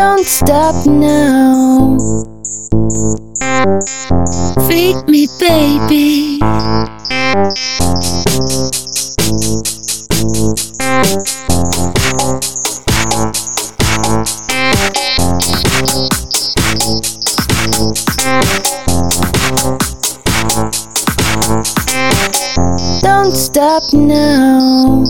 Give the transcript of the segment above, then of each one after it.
Don't stop now. Feed me, baby. Don't stop now.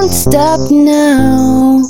Don't stop now.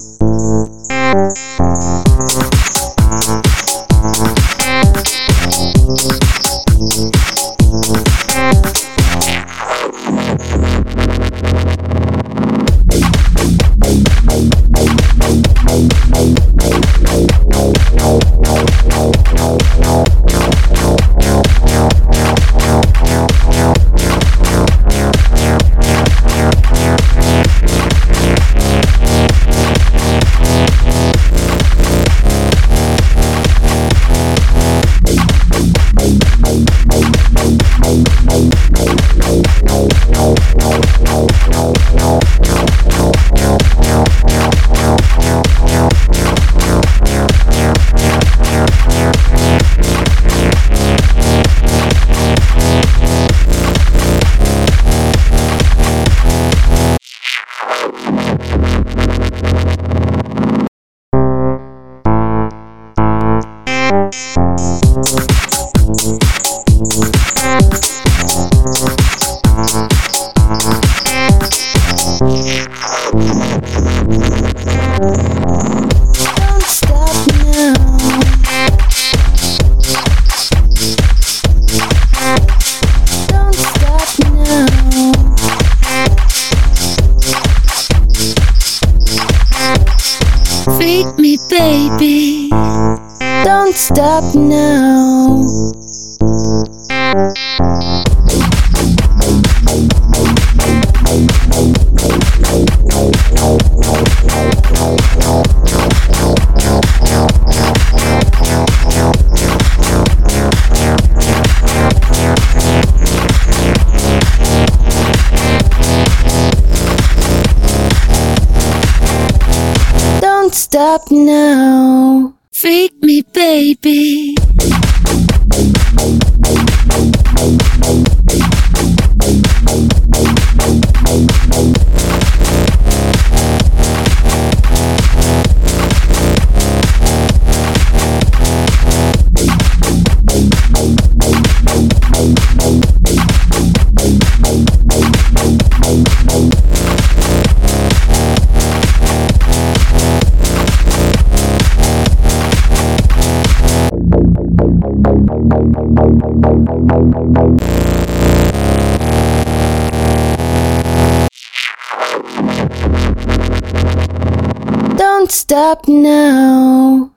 Baby. Don't stop now. Don't stop now. Feed me, baby. Don't stop now.